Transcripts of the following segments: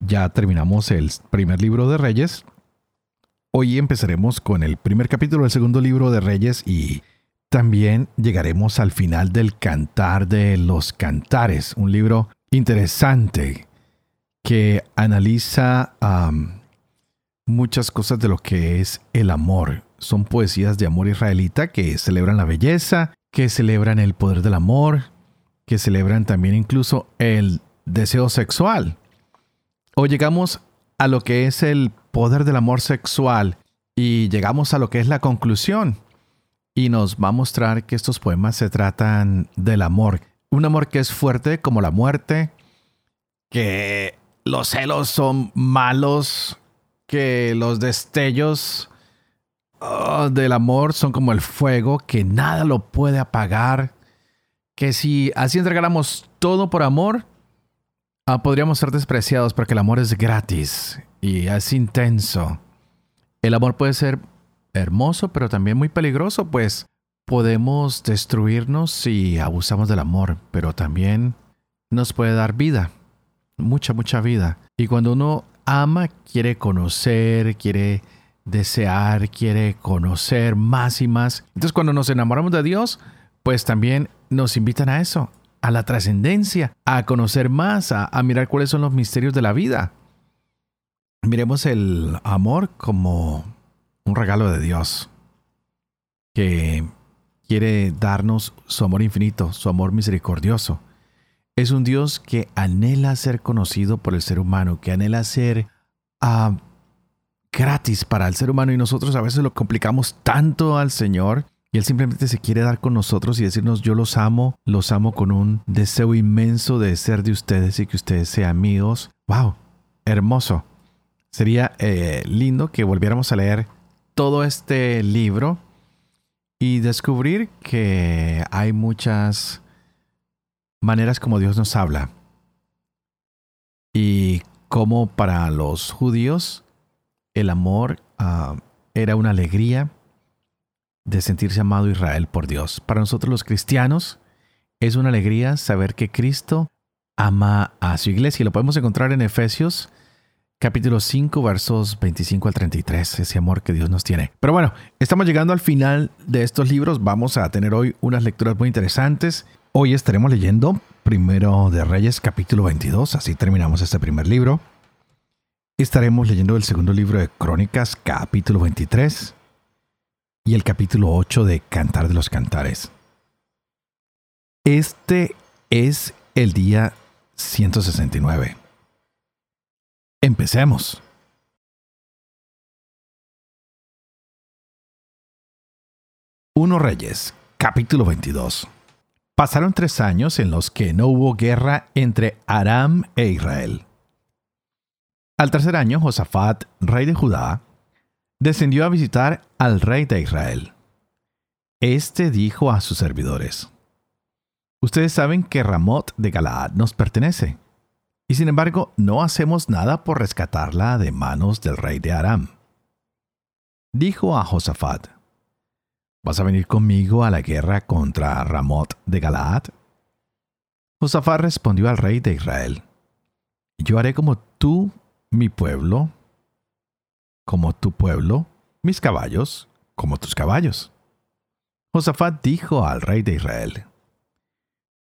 Ya terminamos el primer libro de Reyes. Hoy empezaremos con el primer capítulo del segundo libro de Reyes y también llegaremos al final del Cantar de los Cantares, un libro interesante que analiza muchas cosas de lo que es el amor. Son poesías de amor israelita que celebran la belleza, que celebran el poder del amor, que celebran también incluso el deseo sexual. Hoy llegamos a lo que es el poder del amor sexual y llegamos a lo que es la conclusión. Y nos va a mostrar que estos poemas se tratan del amor. Un amor que es fuerte como la muerte, que los celos son malos, que los destellos oh, del amor son como el fuego, que nada lo puede apagar, que si así entregáramos todo por amor, Ah, podríamos ser despreciados porque el amor es gratis y es intenso. El amor puede ser hermoso, pero también muy peligroso, pues podemos destruirnos si abusamos del amor, pero también nos puede dar vida, mucha, mucha vida. Y cuando uno ama, quiere conocer, quiere desear, quiere conocer más y más. Entonces cuando nos enamoramos de Dios, pues también nos invitan a eso, a la trascendencia, a conocer más, a, mirar cuáles son los misterios de la vida. Miremos el amor como un regalo de Dios que quiere darnos su amor infinito, su amor misericordioso. Es un Dios que anhela ser conocido por el ser humano, que anhela ser ah, gratis para el ser humano y nosotros a veces lo complicamos tanto al Señor y Él simplemente se quiere dar con nosotros y decirnos, yo los amo, los amo con un deseo inmenso de ser de ustedes y que ustedes sean amigos. ¡Wow! Hermoso. Sería eh, lindo que volviéramos a leer todo este libro y descubrir que hay muchas maneras como Dios nos habla. Y como para los judíos el amor ah, era una alegría de sentirse amado Israel por Dios. Para nosotros los cristianos es una alegría saber que Cristo ama a su iglesia. Lo podemos encontrar en Efesios capítulo 5 versos 25 al 33, ese amor que Dios nos tiene. Pero bueno, estamos llegando al final de estos libros. Vamos a tener hoy unas lecturas muy interesantes. Hoy estaremos leyendo primero de Reyes capítulo 22, así terminamos este primer libro. Estaremos leyendo el segundo libro de Crónicas capítulo 23 y el capítulo 8 de Cantar de los Cantares. Este es el día 169. Empecemos. Uno Reyes, capítulo 22. Pasaron tres años en los que no hubo guerra entre Aram e Israel. Al tercer año, Josafat, rey de Judá, descendió a visitar al rey de Israel. Este dijo a sus servidores, Ustedes saben que Ramot de Galaad nos pertenece, y sin embargo no hacemos nada por rescatarla de manos del rey de Aram. Dijo a Josafat, ¿Vas a venir conmigo a la guerra contra Ramot de Galaad? Josafat respondió al rey de Israel, Yo haré como tú, mi pueblo, como tu pueblo, mis caballos como tus caballos. Josafat dijo al rey de Israel,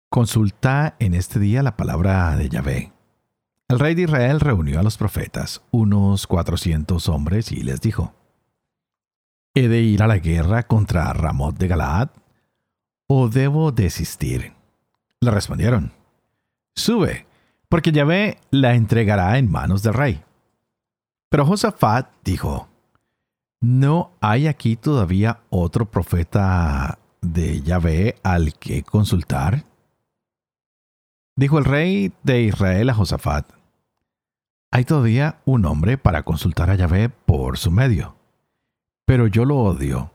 Consulta en este día la palabra de Yahvé. El rey de Israel reunió a los profetas, unos cuatrocientos hombres, y les dijo, ¿He de ir a la guerra contra Ramot de Galaad? ¿O debo desistir? Le respondieron, Sube, porque Yahvé la entregará en manos del rey. Pero Josafat dijo, ¿no hay aquí todavía otro profeta de Yahvé al que consultar? Dijo el rey de Israel a Josafat, hay todavía un hombre para consultar a Yahvé por su medio. Pero yo lo odio,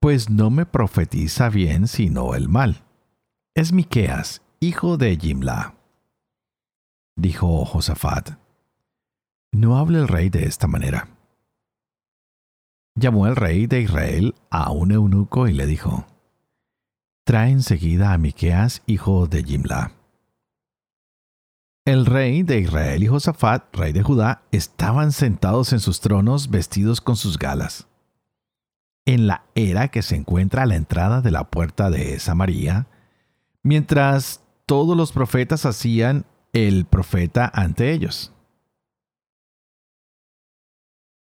pues no me profetiza bien sino el mal. Es Miqueas, hijo de Jimla. Dijo Josafat, no hable el rey de esta manera. Llamó el rey de Israel a un eunuco y le dijo, Trae enseguida a Miqueas, hijo de Jimla. El rey de Israel y Josafat, rey de Judá, estaban sentados en sus tronos vestidos con sus galas. En la era que se encuentra a la entrada de la puerta de Samaria, mientras todos los profetas hacían el profeta ante ellos.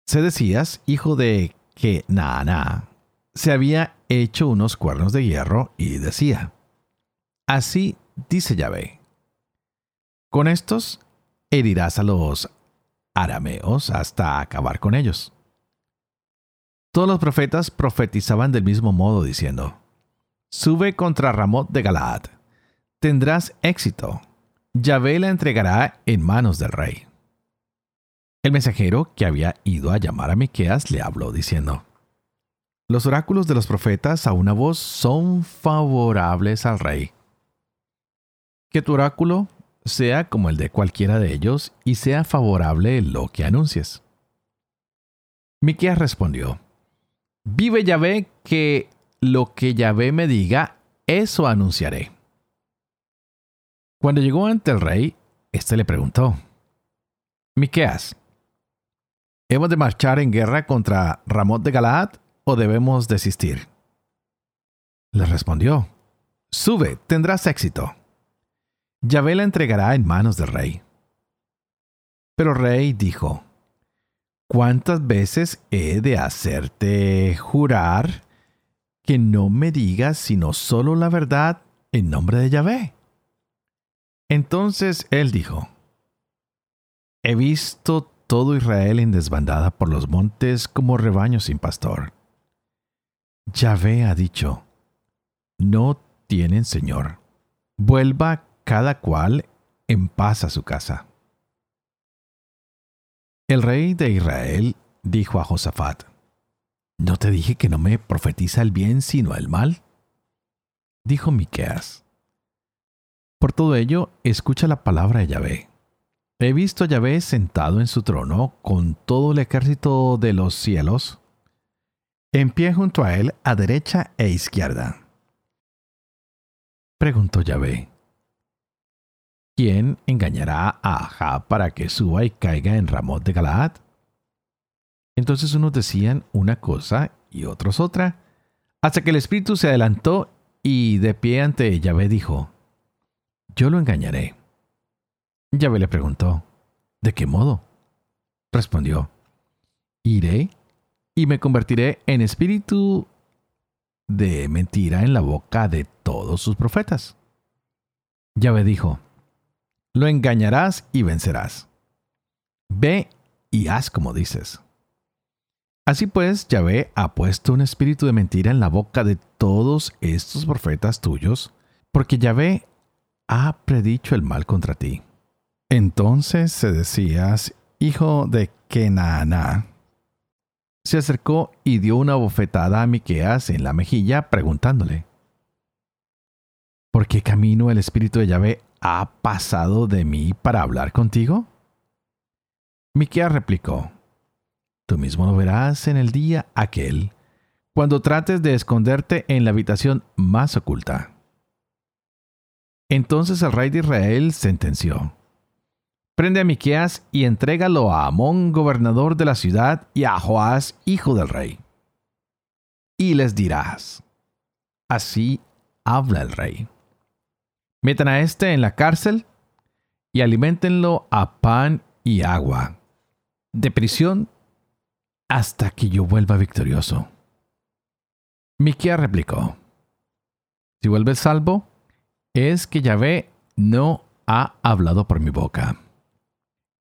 Sedecías, hijo de Kenaaná, se había hecho unos cuernos de hierro y decía, Así dice Yahvé, con estos herirás a los arameos hasta acabar con ellos. Todos los profetas profetizaban del mismo modo, diciendo, Sube contra Ramot de Galaad, tendrás éxito, Yahvé la entregará en manos del rey. El mensajero que había ido a llamar a Miqueas le habló diciendo: Los oráculos de los profetas a una voz son favorables al rey. Que tu oráculo sea como el de cualquiera de ellos y sea favorable lo que anuncies. Miqueas respondió: Vive Yahvé que lo que Yahvé me diga, eso anunciaré. Cuando llegó ante el rey, éste le preguntó: Miqueas, ¿hemos de marchar en guerra contra Ramot de Galaad o debemos desistir? Le respondió: Sube, tendrás éxito. Yahvé la entregará en manos del rey. Pero el rey dijo: ¿Cuántas veces he de hacerte jurar que no me digas sino solo la verdad en nombre de Yahvé? Entonces él dijo, He visto todo Israel en desbandada por los montes como rebaño sin pastor. Yahvé ha dicho, No tienen Señor, vuelva cada cual en paz a su casa. El rey de Israel dijo a Josafat, ¿No te dije que no me profetiza el bien sino el mal? Dijo Miqueas, por todo ello, escucha la palabra de Yahvé. He visto a Yahvé sentado en su trono con todo el ejército de los cielos, en pie junto a él a derecha e izquierda. Preguntó Yahvé, ¿quién engañará a Ahab para que suba y caiga en Ramot de Galaad? Entonces unos decían una cosa y otros otra, hasta que el espíritu se adelantó y de pie ante Yahvé dijo, yo lo engañaré. Yahvé le preguntó, ¿de qué modo? Respondió, iré y me convertiré en espíritu de mentira en la boca de todos sus profetas. Yahvé dijo, lo engañarás y vencerás. Ve y haz como dices. Así pues, Yahvé ha puesto un espíritu de mentira en la boca de todos estos profetas tuyos, porque Yahvé ha predicho el mal contra ti. Entonces se decías, hijo de Kenaaná, se acercó y dio una bofetada a Miqueas en la mejilla, preguntándole: ¿Por qué camino el espíritu de Yahvé ha pasado de mí para hablar contigo? Miqueas replicó: Tú mismo lo verás en el día aquel, cuando trates de esconderte en la habitación más oculta. Entonces el rey de Israel sentenció: Prende a Miqueas y entrégalo a Amón, gobernador de la ciudad, y a Joás, hijo del rey. Y les dirás: Así habla el rey. Metan a éste en la cárcel y alimentenlo a pan y agua, de prisión hasta que yo vuelva victorioso. Miqueas replicó: Si vuelves salvo, es que Yahvé no ha hablado por mi boca.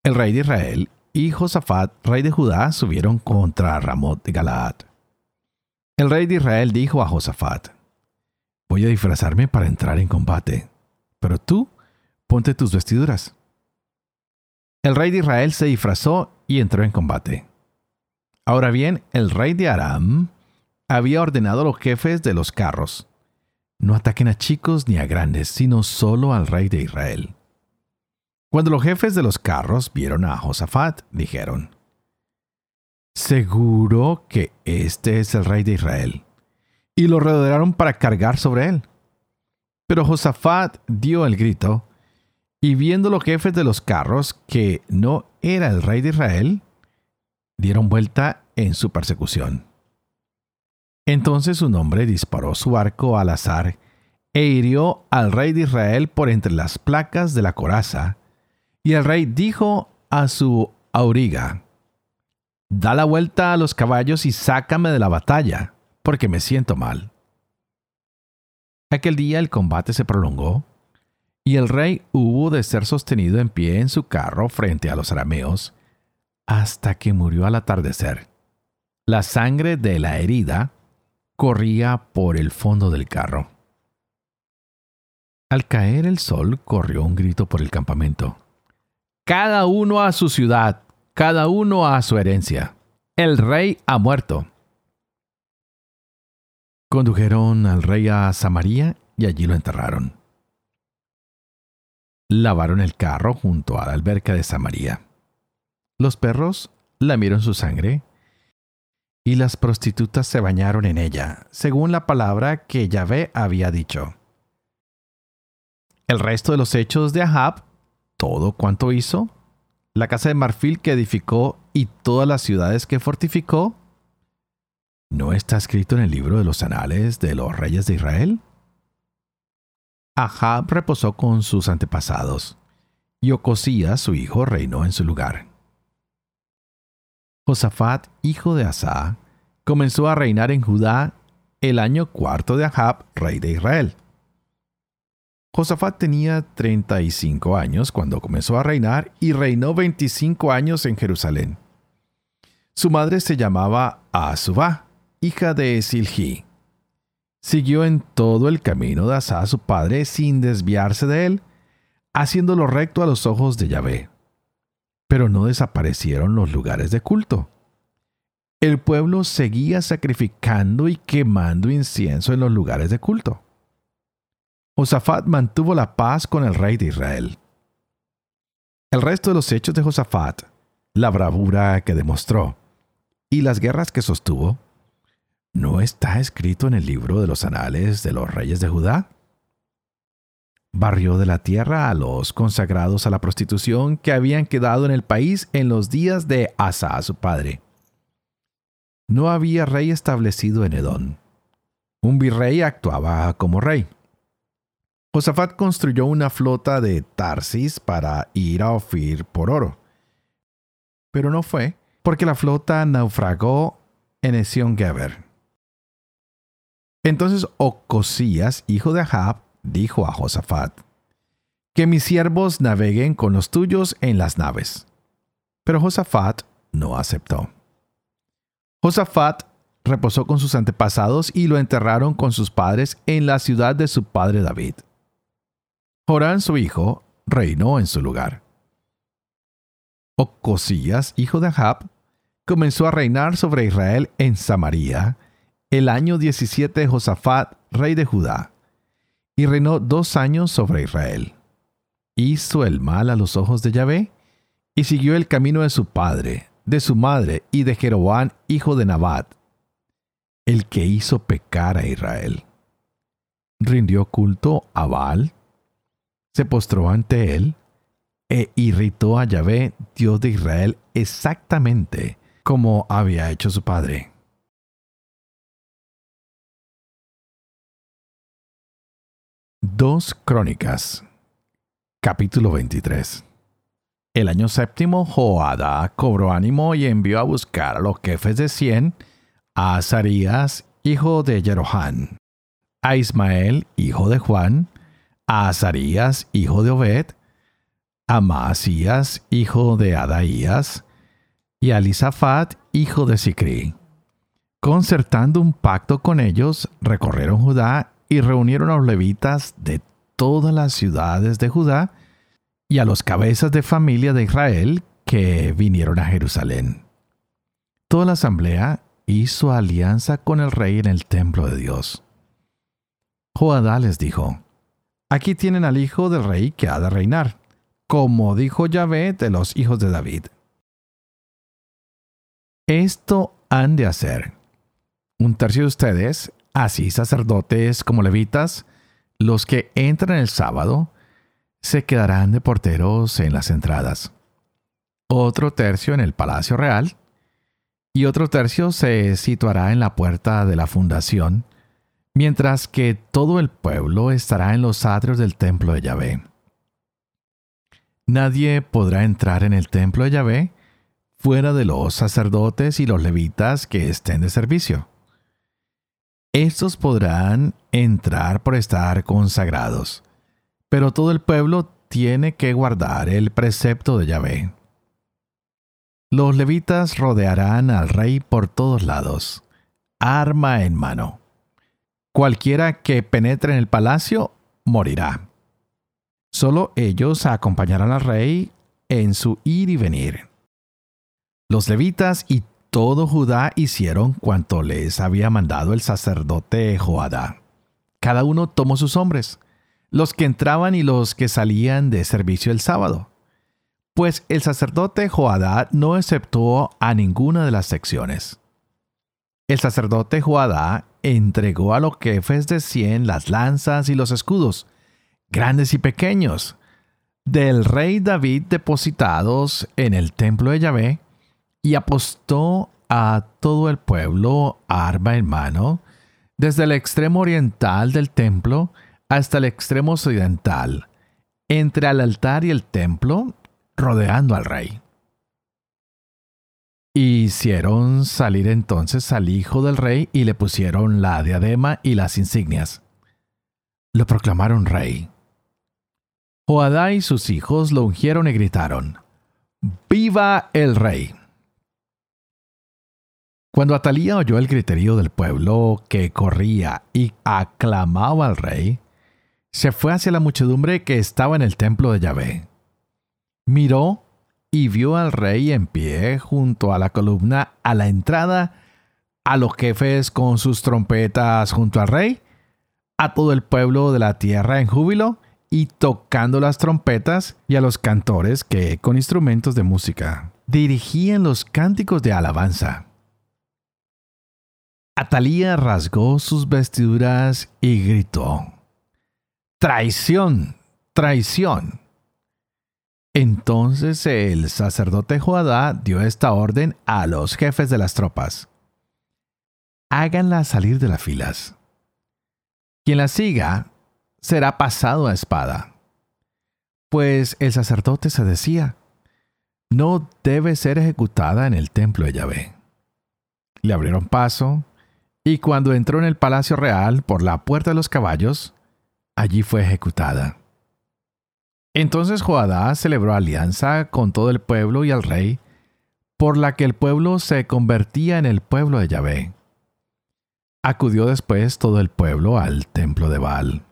El rey de Israel y Josafat, rey de Judá, subieron contra Ramot de Galaad. El rey de Israel dijo a Josafat, Voy a disfrazarme para entrar en combate, pero tú ponte tus vestiduras. el rey de Israel se disfrazó y entró en combate. Ahora bien, el rey de Aram había ordenado a los jefes de los carros, no ataquen a chicos ni a grandes, sino solo al rey de Israel. Cuando los jefes de los carros vieron a Josafat, dijeron, Seguro que este es el rey de Israel. Y lo rodearon para cargar sobre él. Pero Josafat dio el grito, y viendo los jefes de los carros que no era el rey de Israel, dieron vuelta en su persecución. Entonces un hombre disparó su arco al azar e hirió al rey de Israel por entre las placas de la coraza, y el rey dijo a su auriga, Da la vuelta a los caballos y sácame de la batalla, porque me siento mal. Aquel día el combate se prolongó, y el rey hubo de ser sostenido en pie en su carro frente a los arameos, hasta que murió al atardecer. La sangre de la herida corría por el fondo del carro. Al caer el sol corrió un grito por el campamento cada uno a su ciudad, cada uno a su herencia. El rey ha muerto. Condujeron al rey a Samaria y allí lo enterraron. Lavaron el carro junto a la alberca de Samaria. Los perros lamieron su sangre y las prostitutas se bañaron en ella, según la palabra que Yahvé había dicho. El resto de los hechos de Ahab todo cuanto hizo, la casa de marfil que edificó y todas las ciudades que fortificó, ¿no está escrito en el libro de los anales de los reyes de Israel? Ahab reposó con sus antepasados, y Ocosías, su hijo, reinó en su lugar. Josafat, hijo de Asa, comenzó a reinar en Judá el año cuarto de Ahab, rey de Israel. Josafat tenía 35 años cuando comenzó a reinar y reinó 25 años en Jerusalén. Su madre se llamaba Asubá, hija de Silhi. Siguió en todo el camino de Asa su padre sin desviarse de él, haciéndolo recto a los ojos de Yahvé. Pero no desaparecieron los lugares de culto. El pueblo seguía sacrificando y quemando incienso en los lugares de culto. Josafat mantuvo la paz con el rey de Israel. El resto de los hechos de Josafat, la bravura que demostró y las guerras que sostuvo, ¿no está escrito en el libro de los anales de los reyes de Judá? Barrió de la tierra a los consagrados a la prostitución que habían quedado en el país en los días de Asa, su padre. No había rey establecido en Edom. Un virrey actuaba como rey. Josafat construyó una flota de Tarsis para ir a Ofir por oro. Pero no fue, porque la flota naufragó en Esión Geber. Entonces Ocosías, hijo de Ahab, dijo a Josafat, que mis siervos naveguen con los tuyos en las naves. Pero Josafat no aceptó. Josafat reposó con sus antepasados y lo enterraron con sus padres en la ciudad de su padre David. Jorán su hijo reinó en su lugar. Ocosías, hijo de Ahab, comenzó a reinar sobre Israel en Samaria el año 17 de Josafat, rey de Judá, y reinó dos años sobre Israel. Hizo el mal a los ojos de Yahvé y siguió el camino de su padre, de su madre y de Jeroboam, hijo de Nabat, el que hizo pecar a Israel. Rindió culto a Baal, se postró ante él e irritó a Yahvé, Dios de Israel, exactamente como había hecho su padre. Dos Crónicas, capítulo 23. El año séptimo, Joada cobró ánimo y envió a buscar a los jefes de cien, a Azarías, hijo de Jerohán, a Ismael, hijo de Juan, a Azarías, hijo de Obed, a Maasías, hijo de Adaías, y a Lisafat, hijo de Sicri. Concertando un pacto con ellos, recorrieron Judá y reunieron a los levitas de todas las ciudades de Judá y a los cabezas de familia de Israel que vinieron a Jerusalén. Toda la asamblea hizo alianza con el rey en el templo de Dios. Joadá les dijo, Aquí tienen al hijo del rey que ha de reinar, como dijo Yahvé de los hijos de David. Esto han de hacer. Un tercio de ustedes, así sacerdotes como levitas, los que entran el sábado, se quedarán de porteros en las entradas. Otro tercio en el palacio real y otro tercio se situará en la puerta de la fundación, mientras que todo el pueblo estará en los atrios del templo de Yahvé. Nadie podrá entrar en el templo de Yahvé fuera de los sacerdotes y los levitas que estén de servicio. Estos podrán entrar por estar consagrados, pero todo el pueblo tiene que guardar el precepto de Yahvé. Los levitas rodearán al rey por todos lados, arma en mano. Cualquiera que penetre en el palacio morirá. Solo ellos acompañarán al rey en su ir y venir. Los levitas y todo Judá hicieron cuanto les había mandado el sacerdote Joadá. Cada uno tomó sus hombres, los que entraban y los que salían de servicio el sábado pues el sacerdote Joadá no exceptuó a ninguna de las secciones. El sacerdote Joadá entregó a los jefes de cien las lanzas y los escudos, grandes y pequeños, del rey David depositados en el templo de Yahvé, y apostó a todo el pueblo arma en mano, desde el extremo oriental del templo hasta el extremo occidental, entre el altar y el templo, rodeando al rey. Hicieron salir entonces al hijo del rey y le pusieron la diadema y las insignias. Lo proclamaron rey. Joadá y sus hijos lo ungieron y gritaron, ¡Viva el rey! Cuando Atalía oyó el griterío del pueblo que corría y aclamaba al rey, se fue hacia la muchedumbre que estaba en el templo de Yahvé miró y vio al rey en pie junto a la columna a la entrada, a los jefes con sus trompetas junto al rey, a todo el pueblo de la tierra en júbilo y tocando las trompetas y a los cantores que con instrumentos de música dirigían los cánticos de alabanza. Atalía rasgó sus vestiduras y gritó, Traición, traición. Entonces el sacerdote Joadá dio esta orden a los jefes de las tropas. Háganla salir de las filas. Quien la siga será pasado a espada. Pues el sacerdote se decía, no debe ser ejecutada en el templo de Yahvé. Le abrieron paso, y cuando entró en el palacio real por la puerta de los caballos, allí fue ejecutada. Entonces Joadá celebró alianza con todo el pueblo y al rey, por la que el pueblo se convertía en el pueblo de Yahvé. Acudió después todo el pueblo al templo de Baal.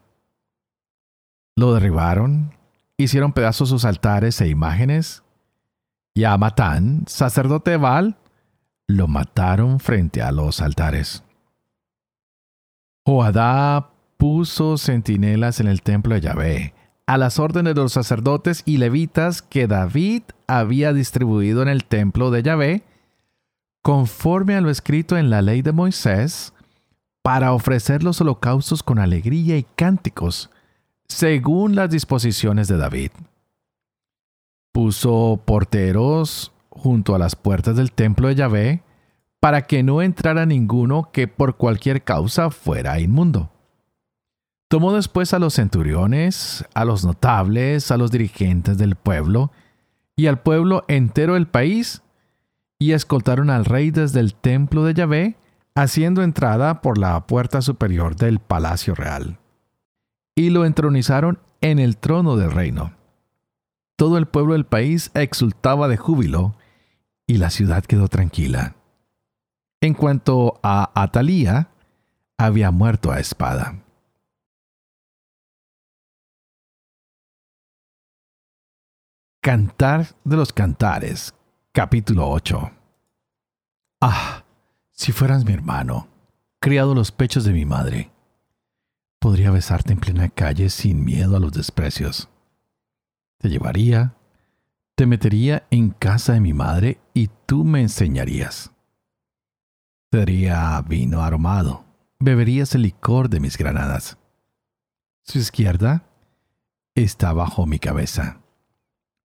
Lo derribaron, hicieron pedazos sus altares e imágenes, y a Matán, sacerdote de Baal, lo mataron frente a los altares. Joadá puso centinelas en el templo de Yahvé, a las órdenes de los sacerdotes y levitas que David había distribuido en el templo de Yahvé, conforme a lo escrito en la ley de Moisés, para ofrecer los holocaustos con alegría y cánticos, según las disposiciones de David. Puso porteros junto a las puertas del templo de Yahvé, para que no entrara ninguno que por cualquier causa fuera inmundo. Tomó después a los centuriones, a los notables, a los dirigentes del pueblo y al pueblo entero del país, y escoltaron al rey desde el templo de Yahvé, haciendo entrada por la puerta superior del palacio real. Y lo entronizaron en el trono del reino. Todo el pueblo del país exultaba de júbilo, y la ciudad quedó tranquila. En cuanto a Atalía, había muerto a espada. Cantar de los Cantares, capítulo 8. Ah, si fueras mi hermano, criado los pechos de mi madre, podría besarte en plena calle sin miedo a los desprecios. Te llevaría, te metería en casa de mi madre y tú me enseñarías. Te daría vino aromado, beberías el licor de mis granadas. Su izquierda está bajo mi cabeza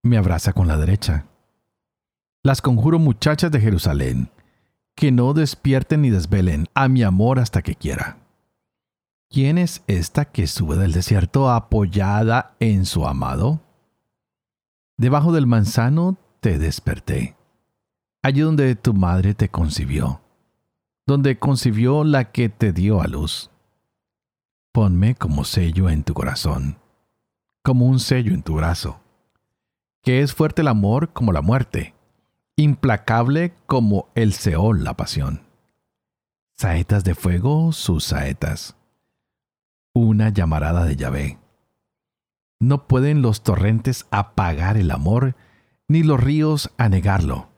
me abraza con la derecha. Las conjuro muchachas de Jerusalén, que no despierten ni desvelen a mi amor hasta que quiera. ¿Quién es esta que sube del desierto apoyada en su amado? Debajo del manzano te desperté, allí donde tu madre te concibió, donde concibió la que te dio a luz. Ponme como sello en tu corazón, como un sello en tu brazo es fuerte el amor como la muerte, implacable como el Seol la pasión. Saetas de fuego sus saetas. Una llamarada de Yahvé. No pueden los torrentes apagar el amor, ni los ríos anegarlo.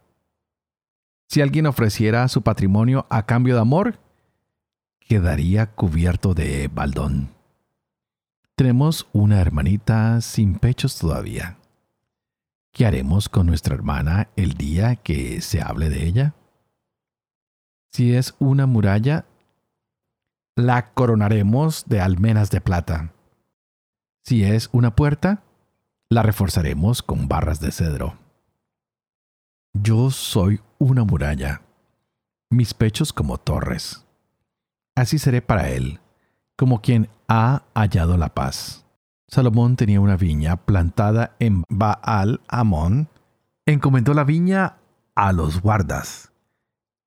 Si alguien ofreciera su patrimonio a cambio de amor, quedaría cubierto de baldón. Tenemos una hermanita sin pechos todavía. ¿Qué haremos con nuestra hermana el día que se hable de ella? Si es una muralla, la coronaremos de almenas de plata. Si es una puerta, la reforzaremos con barras de cedro. Yo soy una muralla, mis pechos como torres. Así seré para él, como quien ha hallado la paz. Salomón tenía una viña plantada en Baal Amón. Encomendó la viña a los guardas.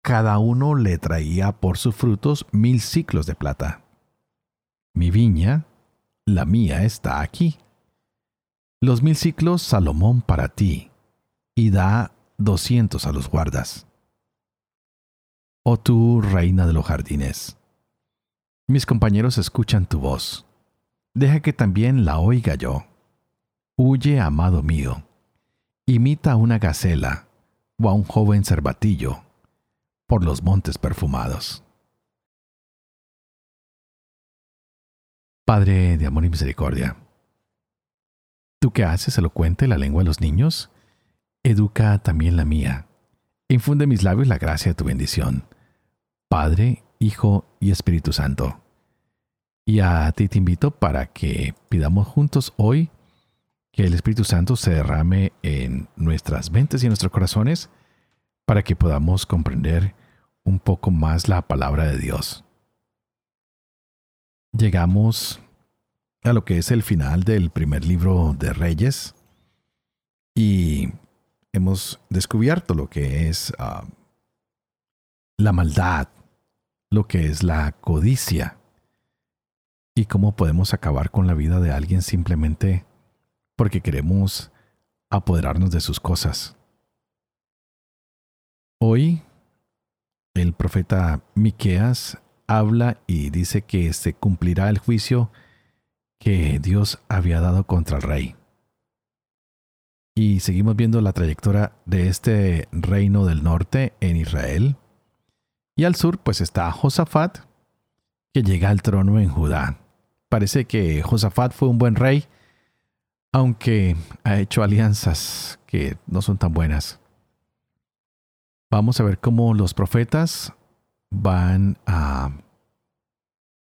Cada uno le traía por sus frutos mil ciclos de plata. Mi viña, la mía, está aquí. Los mil ciclos Salomón para ti, y da doscientos a los guardas. Oh tú, reina de los jardines, mis compañeros escuchan tu voz deja que también la oiga yo. Huye, amado mío, imita a una gacela o a un joven cervatillo por los montes perfumados. Padre de amor y misericordia, tú que haces elocuente la lengua de los niños, educa también la mía, infunde mis labios la gracia de tu bendición. Padre, Hijo y Espíritu Santo. Y a ti te invito para que pidamos juntos hoy que el Espíritu Santo se derrame en nuestras mentes y en nuestros corazones para que podamos comprender un poco más la palabra de Dios. Llegamos a lo que es el final del primer libro de Reyes y hemos descubierto lo que es ah, la maldad, lo que es la codicia y cómo podemos acabar con la vida de alguien simplemente porque queremos apoderarnos de sus cosas. Hoy el profeta Miqueas habla y dice que se cumplirá el juicio que Dios había dado contra el rey. Y seguimos viendo la trayectoria de este reino del norte en Israel. Y al sur pues está Josafat, que llega al trono en Judá parece que Josafat fue un buen rey, aunque ha hecho alianzas que no son tan buenas. Vamos a ver cómo los profetas van a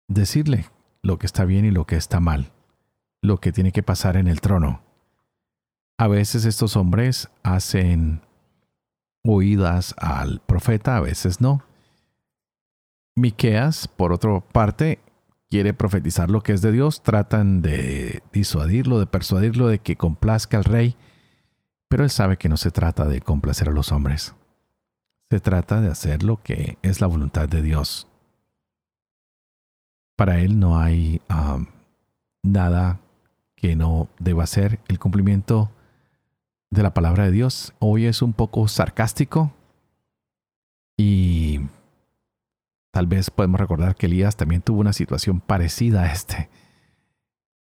decirle lo que está bien y lo que está mal, lo que tiene que pasar en el trono. A veces estos hombres hacen oídas al profeta, a veces no. Miqueas, por otra parte, quiere profetizar lo que es de Dios, tratan de disuadirlo, de persuadirlo de que complazca al rey, pero él sabe que no se trata de complacer a los hombres. Se trata de hacer lo que es la voluntad de Dios. Para él no hay nada que no deba ser el cumplimiento de la palabra de Dios. Hoy es un poco sarcástico y Tal vez podemos recordar que Elías también tuvo una situación parecida a este.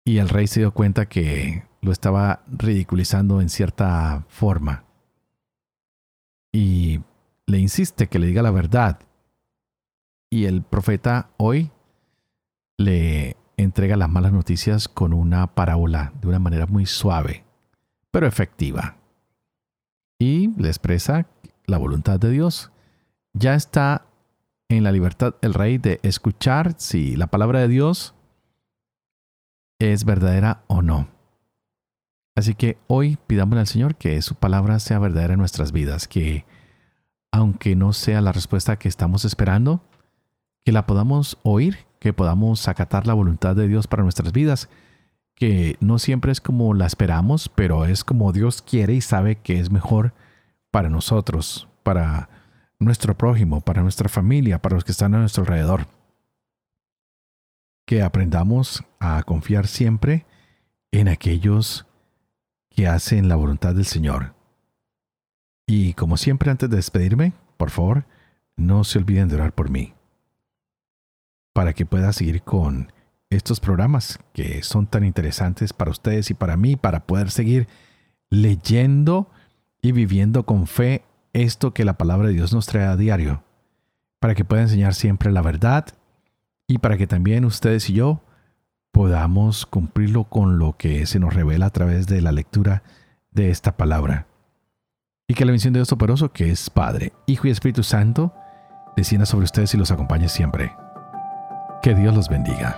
Y el rey se dio cuenta que lo estaba ridiculizando en cierta forma. Y le insiste que le diga la verdad. Y el profeta hoy le entrega las malas noticias con una parábola de una manera muy suave, pero efectiva. Y le expresa la voluntad de Dios. Ya está en la libertad el rey de escuchar si la palabra de Dios es verdadera o no. Así que hoy pidámosle al Señor que su palabra sea verdadera en nuestras vidas, que aunque no sea la respuesta que estamos esperando, que la podamos oír, que podamos acatar la voluntad de Dios para nuestras vidas, que no siempre es como la esperamos, pero es como Dios quiere y sabe que es mejor para nosotros, para nuestro prójimo, para nuestra familia, para los que están a nuestro alrededor. Que aprendamos a confiar siempre en aquellos que hacen la voluntad del Señor y como siempre antes de despedirme, por favor, no se olviden de orar por mí. Para que pueda seguir con estos programas que son tan interesantes para ustedes y para mí, para poder seguir leyendo y viviendo con fe esto que la palabra de Dios nos trae a diario. Para que pueda enseñar siempre la verdad y para que también ustedes y yo podamos cumplirlo con lo que se nos revela a través de la lectura de esta palabra. Y que la bendición de Dios Toporoso, que es Padre, Hijo y Espíritu Santo, descienda sobre ustedes y los acompañe siempre. Que Dios los bendiga.